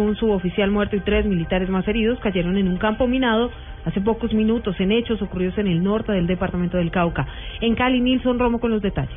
Un suboficial muerto y tres militares más heridos cayeron en un campo minado hace pocos minutos en hechos ocurridos en el norte del departamento del Cauca. En Cali, Nilson Romo con los detalles.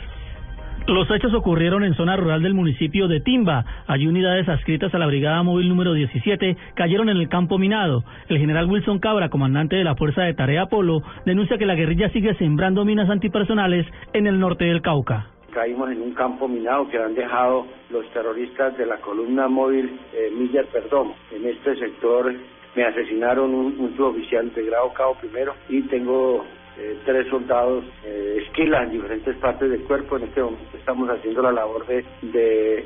Los hechos ocurrieron en zona rural del municipio de Timba. Allí unidades adscritas a la Brigada Móvil número 17 cayeron en el campo minado. El general Wilson Cabra, comandante de la Fuerza de Tarea Polo, denuncia que la guerrilla sigue sembrando minas antipersonales en el norte del Cauca. Caímos en un campo minado que han dejado los terroristas de la columna móvil eh, Miller Perdón. En este sector me asesinaron un, un suboficial de grado cabo primero y tengo eh, tres soldados eh, esquilas en diferentes partes del cuerpo. En este momento estamos haciendo la labor de,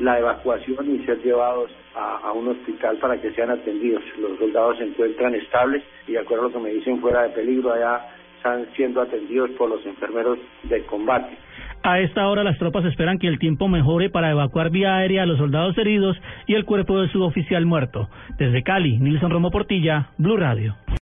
la evacuación y ser llevados a, a, un hospital para que sean atendidos. Los soldados se encuentran estables y de acuerdo a lo que me dicen fuera de peligro allá están siendo atendidos por los enfermeros de combate. A esta hora las tropas esperan que el tiempo mejore para evacuar vía aérea a los soldados heridos y el cuerpo de su oficial muerto. Desde Cali, Nilson Romo Portilla, Blue Radio.